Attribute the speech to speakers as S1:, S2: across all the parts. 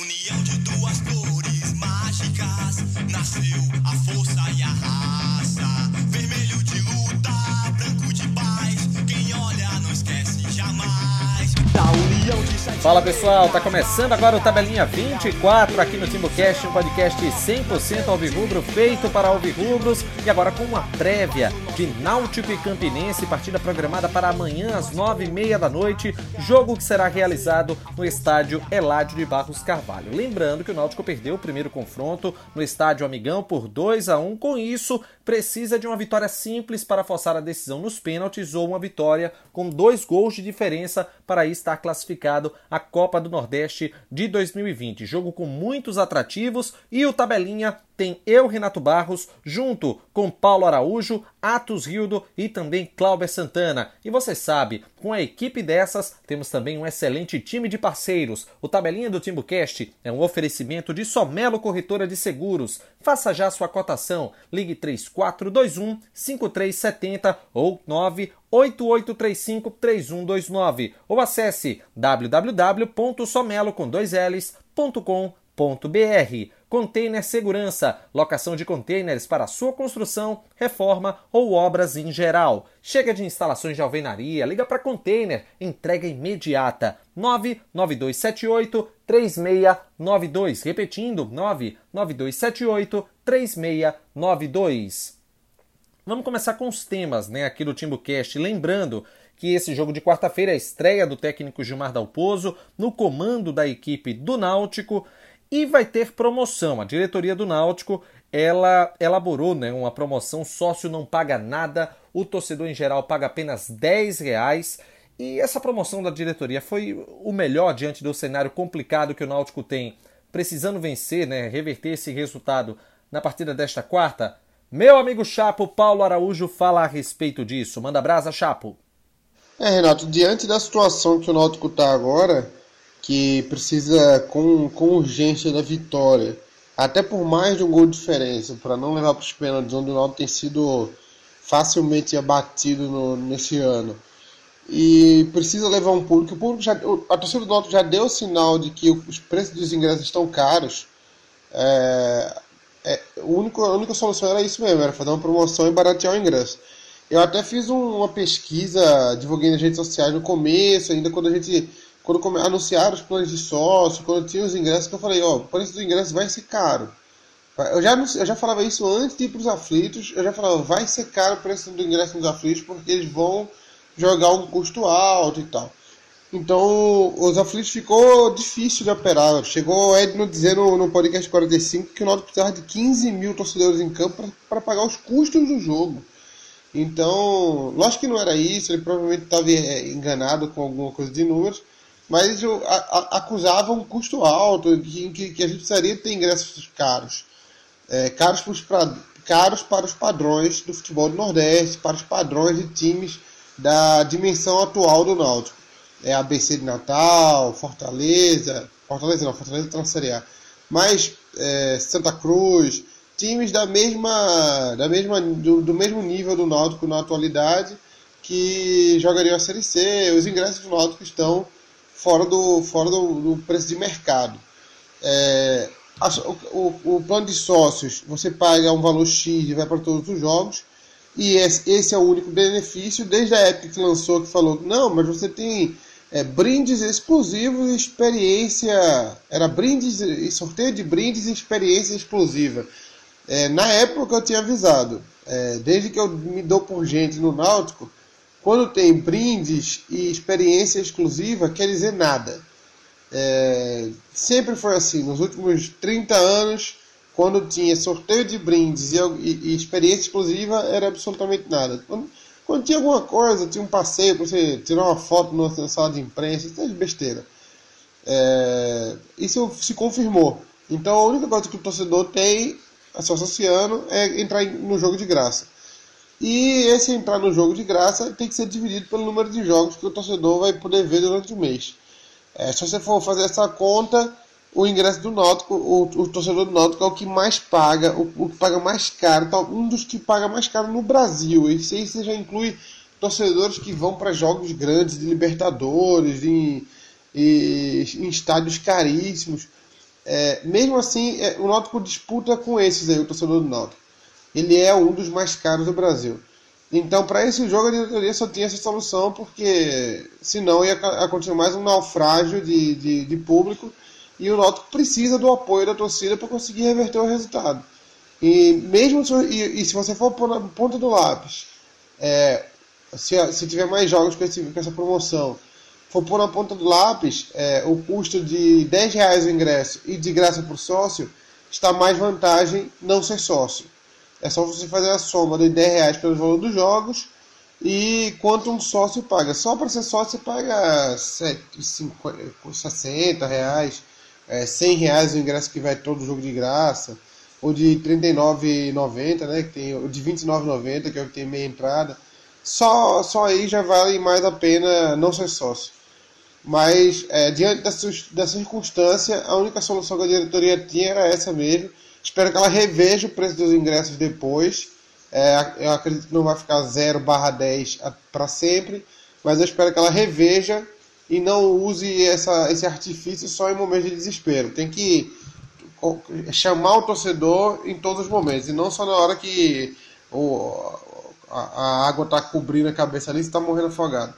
S1: união de duas cores mágicas nasceu a força e a raça. Vermelho de luta, branco de paz. Quem olha não esquece jamais. Da união de sete
S2: Fala pessoal, tá começando agora o Tabelinha 24 aqui no TimbuCast, um podcast 100% alvirrubro feito para alvirrubros e agora com uma prévia de Náutico e Campinense, partida programada para amanhã às 9h30 da noite, jogo que será realizado no estádio Eládio de Barros Carvalho. Lembrando que o Náutico perdeu o primeiro confronto no estádio Amigão por 2 a 1 com isso precisa de uma vitória simples para forçar a decisão nos pênaltis ou uma vitória com dois gols de diferença para estar classificado à Copa do Nordeste de 2020. Jogo com muitos atrativos e o Tabelinha tem eu, Renato Barros, junto com Paulo Araújo, Atos Rildo e também Cláudio Santana. E você sabe, com a equipe dessas, temos também um excelente time de parceiros. O Tabelinha do Timbucast é um oferecimento de Somelo Corretora de Seguros. Faça já sua cotação. Ligue 3421 5370 ou 988353129 ou acesse www.somelo.com.br. Container Segurança, locação de containers para sua construção, reforma ou obras em geral. Chega de instalações de alvenaria, liga para Container, entrega imediata. 99278 3692. Repetindo, 99278 3692. Vamos começar com os temas né, aqui do TimbuCast. Lembrando que esse jogo de quarta-feira é a estreia do técnico Gilmar Dalpozo no comando da equipe do Náutico e vai ter promoção. A diretoria do Náutico ela elaborou né, uma promoção sócio não paga nada, o torcedor em geral paga apenas 10 reais. E essa promoção da diretoria foi o melhor diante do cenário complicado que o Náutico tem, precisando vencer, né, reverter esse resultado na partida desta quarta. Meu amigo Chapo, Paulo Araújo, fala a respeito disso. Manda brasa, Chapo.
S3: É, Renato, diante da situação que o Náutico está agora, que precisa com, com urgência da vitória, até por mais de um gol de diferença, para não levar para os pênaltis, onde o Náutico tem sido facilmente abatido no, nesse ano. E precisa levar um público. O público já, a torcida do Náutico já deu sinal de que os preços dos ingressos estão caros. É, é, o único, a única solução era isso mesmo, era fazer uma promoção e baratear o ingresso. Eu até fiz um, uma pesquisa, divulguei nas redes sociais no começo, ainda quando a gente quando anunciaram os planos de sócio, quando tinha os ingressos, que eu falei, ó, o preço dos ingressos vai ser caro. Eu já, eu já falava isso antes de ir para os aflitos, eu já falava, vai ser caro o preço do ingresso nos aflitos, porque eles vão jogar um custo alto e tal. Então, os aflitos ficou difícil de operar. Chegou o Edno dizendo no podcast 45 que o Náutico precisava de 15 mil torcedores em campo para pagar os custos do jogo. Então, lógico que não era isso, ele provavelmente estava enganado com alguma coisa de números, mas eu, a, a, acusava um custo alto, que, que, que, a gente precisaria ter ingressos caros. É, caros, para, caros para os padrões do futebol do Nordeste, para os padrões de times da dimensão atual do Náutico. É ABC de Natal, Fortaleza, Fortaleza não, Fortaleza está na Série A. Mas é, Santa Cruz, times da mesma, da mesma, do, do mesmo nível do Náutico na atualidade, que jogariam a Série C. Os ingressos do Náutico estão fora do, fora do, do preço de mercado. É, a, o, o, plano de sócios, você paga um valor X e vai para todos os jogos, e esse, esse, é o único benefício, desde a época que lançou, que falou, não, mas você tem é, brindes exclusivos e experiência, era brindes, sorteio de brindes e experiência exclusiva. É, na época eu tinha avisado, é, desde que eu me dou por gente no Náutico, quando tem brindes e experiência exclusiva, quer dizer nada. É, sempre foi assim. Nos últimos 30 anos, quando tinha sorteio de brindes e, e, e experiência exclusiva, era absolutamente nada. Quando, quando, tinha alguma coisa, tinha um passeio para você tirar uma foto na sala de imprensa, isso é besteira. É, isso se confirmou. Então a única coisa que o torcedor tem, associando, é entrar no jogo de graça. E esse entrar no jogo de graça tem que ser dividido pelo número de jogos que o torcedor vai poder ver durante o mês. É, se você for fazer essa conta, o ingresso do Náutico, o, o torcedor do Náutico é o que mais paga, o, o, que paga mais caro, tá, um dos que paga mais caro no Brasil. Isso aí já inclui torcedores que vão para jogos grandes de Libertadores, em, em, em estádios caríssimos. é, mesmo assim, é, o Náutico disputa com esses aí, o torcedor do Náutico. Ele é um dos mais caros do Brasil. Então, para esse jogo, a diretoria só tinha essa solução, porque senão ia acontecer mais um naufrágio de, de, de público e o Náutico precisa do apoio da torcida para conseguir reverter o resultado. E mesmo se, e, e se você for na ponta do lápis, é, se, se tiver mais jogos com, esse, com essa promoção, for pôr na ponta do lápis, é, o custo de 10 reais o ingresso e de graça por sócio, está mais vantagem não ser sócio. É só você fazer a soma de 10 reais pelo valor dos jogos e quanto um sócio paga. Só para ser sócio você paga 60 reais, é, 100 reais o ingresso que vai todo jogo de graça, ou de R$ 39,90, né, que tem, ou de R$ 29,90, que é o que tem meia entrada. Só, só aí já vale mais a pena não ser sócio. Mas, é, diante da, da circunstância, a única solução que a diretoria tinha era essa mesmo. Espero que ela reveja o preço dos ingressos depois. É, eu acredito que não vai ficar 0 barra 10 para sempre, mas eu espero que ela reveja e não use essa, esse artifício só em momentos de desespero. Tem que chamar o torcedor em todos os momentos, e não só na hora que o, a, a água está cobrindo a cabeça ali e está morrendo afogado.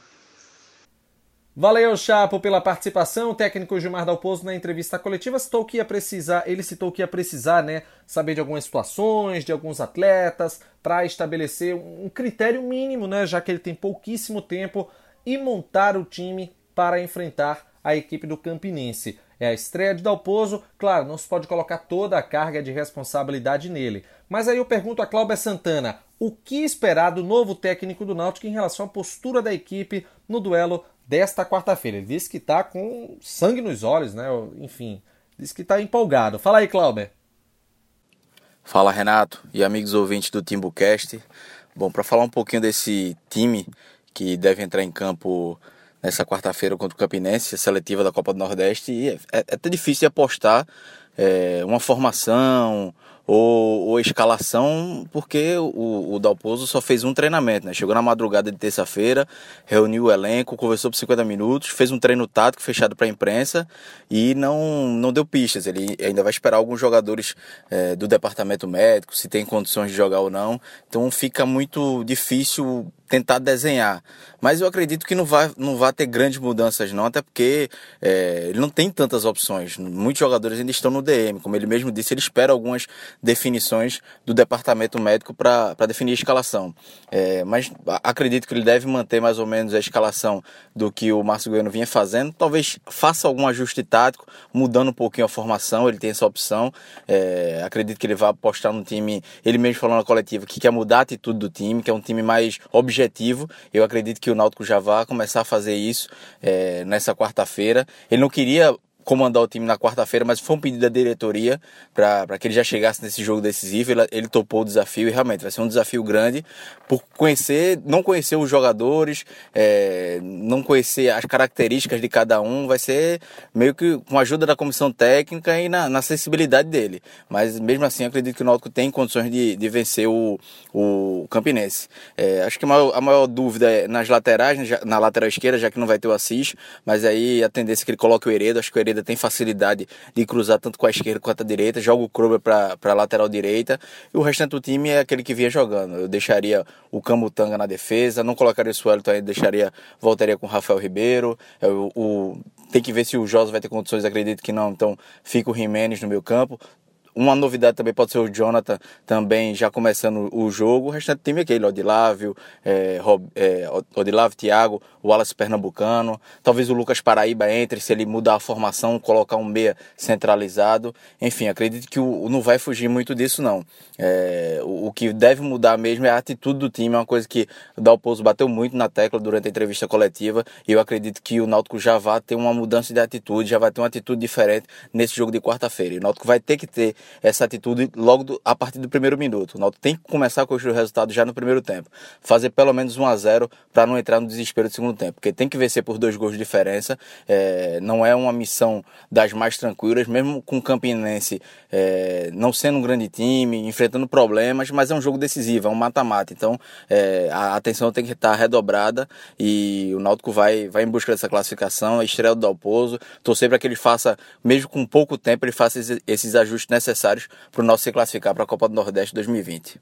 S2: Valeu, Chapo, pela participação. O técnico Gilmar Dalpozo, na entrevista coletiva, citou que ia precisar, ele citou que ia precisar, né, saber de algumas situações, de alguns atletas, para estabelecer um critério mínimo, né, já que ele tem pouquíssimo tempo, e montar o time para enfrentar a equipe do Campinense. É a estreia de Dalpozo, claro, não se pode colocar toda a carga de responsabilidade nele. Mas aí eu pergunto a Cláudia Santana, o que esperar do novo técnico do Náutico em relação à postura da equipe no duelo desta quarta-feira? Ele disse que está com sangue nos olhos, né? Enfim, disse que está empolgado. Fala aí, Cláudia.
S4: Fala, Renato e amigos ouvintes do Timbucast. Bom, para falar um pouquinho desse time que deve entrar em campo nessa quarta-feira contra o Campinense, a seletiva da Copa do Nordeste, e é, é até difícil apostar é, uma formação ou, ou escalação, porque o, o Dalpozo só fez um treinamento, né? Chegou na madrugada de terça-feira, reuniu o elenco, conversou por 50 minutos, fez um treino tático fechado para a imprensa e não, não deu pistas. Ele ainda vai esperar alguns jogadores é, do departamento médico, se tem condições de jogar ou não. Então fica muito difícil tentar desenhar. Mas eu acredito que não vai, não vai ter grandes mudanças não, até porque é, ele não tem tantas opções. Muitos jogadores ainda estão no DM, como ele mesmo disse, ele espera algumas definições do departamento médico para definir a escalação. É, mas acredito que ele deve manter mais ou menos a escalação do que o Márcio Goiano vinha fazendo. Talvez faça algum ajuste tático, mudando um pouquinho a formação, ele tem essa opção. É, acredito que ele vai apostar no time, ele mesmo falou na coletiva, que quer mudar a atitude do time, que é um time mais objetivo. Eu acredito que o Náutico já vai começar a fazer isso é, nessa quarta-feira. Ele não queria comandar o time na quarta-feira, mas foi um pedido da diretoria para que ele já chegasse nesse jogo decisivo. Ele, ele, topou o desafio e realmente vai ser um desafio grande por conhecer, não conhecer os jogadores, é, não conhecer as características de cada um. Vai ser meio que com a ajuda da comissão técnica e na, na sensibilidade dele. Mas mesmo assim, acredito que o Náutico tem condições de, de vencer o, o Campinense. É, acho que a maior, a maior, dúvida é nas laterais, na lateral esquerda, já que não vai ter o Assis, mas aí a tendência é que ele coloque o Heredo. Acho que o Heredo tem facilidade de cruzar tanto com a esquerda quanto a direita, joga o Krober para lateral direita, e o restante do time é aquele que vinha jogando. Eu deixaria o Camutanga na defesa, não colocaria o Suelton aí, deixaria, voltaria com o Rafael Ribeiro, é, o, o tem que ver se o Josa vai ter condições, acredito que não, então fica o Jimenez no meu campo. Uma novidade também pode ser o Jonathan também já começando o jogo. O restante do time é aquele, Odilávio, é, Rob, é, Odilávio, Thiago, o Wallace Pernambucano. Talvez o Lucas Paraíba entre, se ele mudar a formação, colocar um meia centralizado. Enfim, acredito que o, não vai fugir muito disso, não. É, o, o, que deve mudar mesmo é a atitude do time, é uma coisa que o Dalpozo bateu muito na tecla durante a entrevista coletiva. E eu acredito que o Náutico já vai ter uma mudança de atitude, já vai ter uma atitude diferente nesse jogo de quarta-feira. O Náutico vai ter que ter essa atitude logo do, a partir do primeiro minuto. O Náutico tem que começar a construir o resultado já no primeiro tempo. Fazer pelo menos 1 a 0 para não entrar no desespero do segundo tempo. Porque tem que vencer por dois gols de diferença. É, não é uma missão das mais tranquilas, mesmo com o Campinense é, não sendo um grande time, enfrentando problemas, mas é um jogo decisivo, é um mata-mata. Então é, a atenção tem que estar redobrada e o Náutico vai, vai em busca dessa classificação, a estreia do Dalpozo. Torcer para que ele faça, mesmo com pouco tempo, ele faça esses ajustes necessários para o nosso se classificar para a Copa do Nordeste 2020.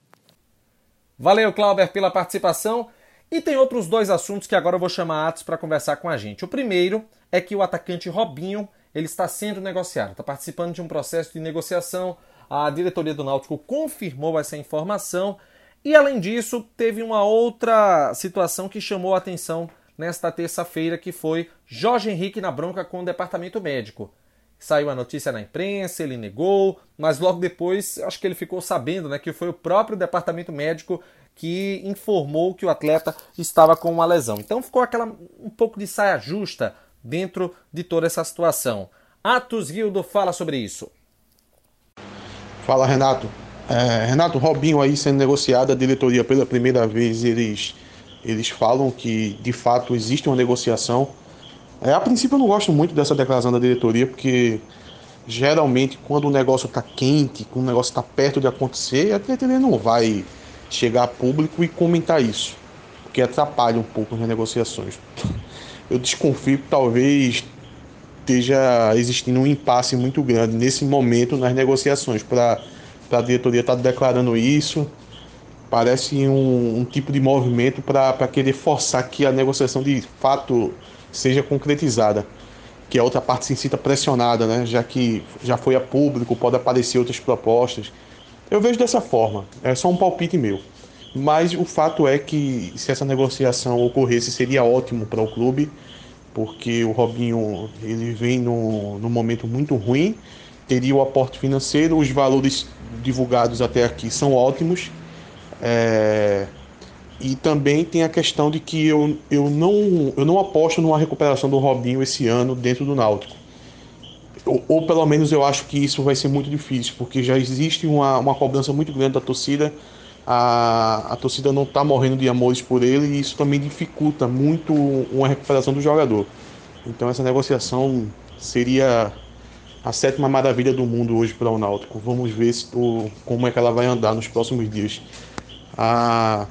S2: Valeu, Clauber, pela participação. E tem outros dois assuntos que agora eu vou chamar Atos para conversar com a gente. O primeiro é que o atacante Robinho ele está sendo negociado, está participando de um processo de negociação. A diretoria do Náutico confirmou essa informação e, além disso, teve uma outra situação que chamou a atenção nesta terça-feira, que foi Jorge Henrique na bronca com o departamento médico. Saiu a notícia na imprensa, ele negou, mas logo depois acho que ele ficou sabendo né, que foi o próprio departamento médico que informou que o atleta estava com uma lesão. Então ficou aquela um pouco de saia justa dentro de toda essa situação. Atos Guildo fala sobre isso.
S5: Fala Renato. É, Renato Robinho aí sendo negociado, a diretoria pela primeira vez eles, eles falam que de fato existe uma negociação é, a princípio eu não gosto muito dessa declaração da diretoria, porque geralmente quando o negócio está quente, quando o negócio está perto de acontecer, a diretoria não vai chegar a público e comentar isso, porque atrapalha um pouco as negociações. Eu desconfio que talvez esteja existindo um impasse muito grande nesse momento nas negociações para a diretoria estar tá declarando isso. Parece um, um tipo de movimento para querer forçar que a negociação de fato seja concretizada, que a outra parte se sinta pressionada, né? já que já foi a público, pode aparecer outras propostas. Eu vejo dessa forma, é só um palpite meu. Mas o fato é que se essa negociação ocorresse seria ótimo para o clube, porque o Robinho ele vem num, num momento muito ruim, teria o aporte financeiro, os valores divulgados até aqui são ótimos. É, e também tem a questão de que eu, eu, não, eu não aposto numa recuperação do Robinho esse ano dentro do Náutico. Ou, ou, pelo menos eu acho que isso vai ser muito difícil, porque já existe uma, uma cobrança muito grande da torcida. A, a torcida não está morrendo de amores por ele e isso também dificulta muito uma recuperação do jogador. Então essa negociação seria a sétima maravilha do mundo hoje para o Náutico. Vamos ver se, o, como é que ela vai andar nos próximos dias. A,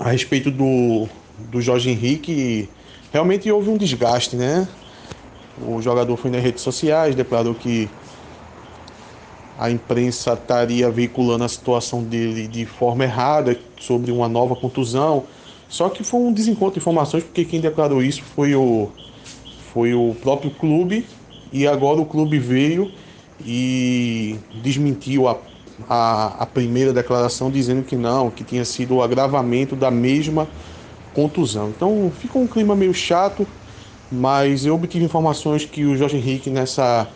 S5: a respeito do, do Jorge Henrique, realmente houve um desgaste, né? O jogador foi nas redes sociais, declarou que a imprensa estaria veiculando a situação dele de forma errada sobre uma nova contusão. Só que foi um desencontro de informações, porque quem declarou isso foi o, foi o próprio clube, e agora o clube veio e desmentiu a a, a primeira declaração dizendo que não, que tinha sido o agravamento da mesma contusão. Então fica um clima meio chato, mas eu obtive informações que o Jorge Henrique nessa,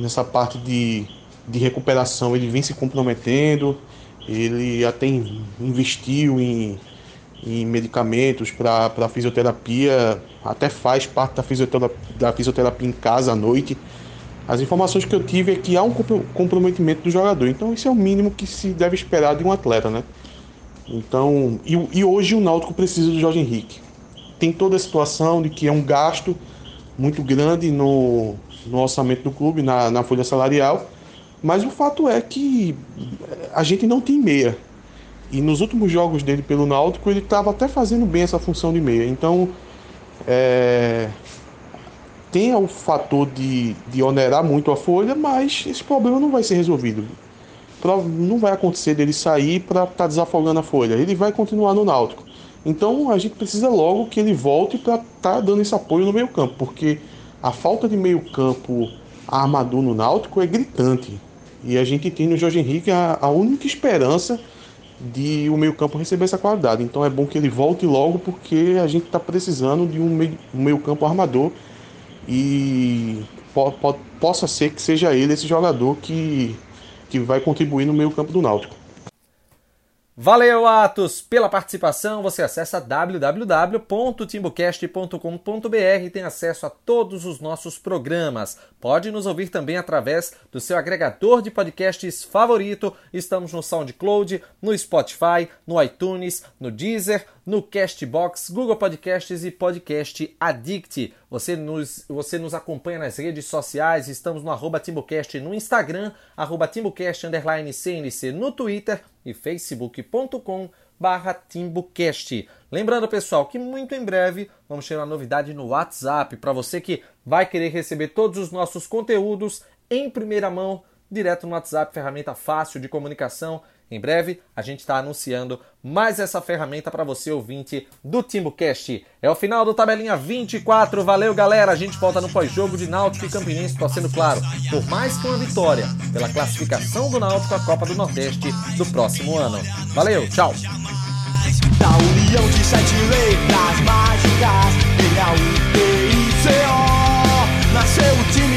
S5: nessa parte de, de recuperação ele vem se comprometendo, ele até investiu em, em medicamentos para fisioterapia, até faz parte da fisioterapia, da fisioterapia em casa à noite. As informações que eu tive é que há um comprometimento do jogador. Então isso é o mínimo que se deve esperar de um atleta, né? Então, e, e hoje o Náutico precisa do Jorge Henrique. Tem toda a situação de que é um gasto muito grande no, no orçamento do clube, na, na folha salarial. Mas o fato é que a gente não tem meia. E nos últimos jogos dele pelo Náutico, ele estava até fazendo bem essa função de meia. Então, é, tem o fator de, de onerar muito a folha, mas esse problema não vai ser resolvido. Não vai acontecer dele sair para estar tá desafogando a folha. Ele vai continuar no Náutico. Então a gente precisa logo que ele volte para estar tá dando esse apoio no meio campo, porque a falta de meio campo armador no Náutico é gritante. E a gente tem no Jorge Henrique a, a única esperança de o meio campo receber essa qualidade. Então é bom que ele volte logo, porque a gente está precisando de um meio, um meio campo armador e po po possa ser que seja ele esse jogador que, que vai contribuir no meio campo do Náutico.
S2: Valeu, Atos, pela participação. Você acessa www.timbocast.com.br e tem acesso a todos os nossos programas. Pode nos ouvir também através do seu agregador de podcasts favorito. Estamos no SoundCloud, no Spotify, no iTunes, no Deezer, no Castbox, Google Podcasts e Podcast Addict. Você nos, você nos acompanha nas redes sociais, estamos no arroba no Instagram, arroba CNC no Twitter e facebook.com barra TimbuCast. Lembrando, pessoal, que muito em breve vamos ter uma novidade no WhatsApp para você que vai querer receber todos os nossos conteúdos em primeira mão, direto no WhatsApp, ferramenta fácil de comunicação em breve, a gente está anunciando mais essa ferramenta para você ouvinte do TimbuCast. É o final do Tabelinha 24. Valeu, galera. A gente volta no pós-jogo de Náutico e Campinense, torcendo claro, por mais que uma vitória, pela classificação do Náutico à Copa do Nordeste do próximo ano. Valeu, tchau.
S1: Da união de sete letras mágicas, ele é o nasceu o time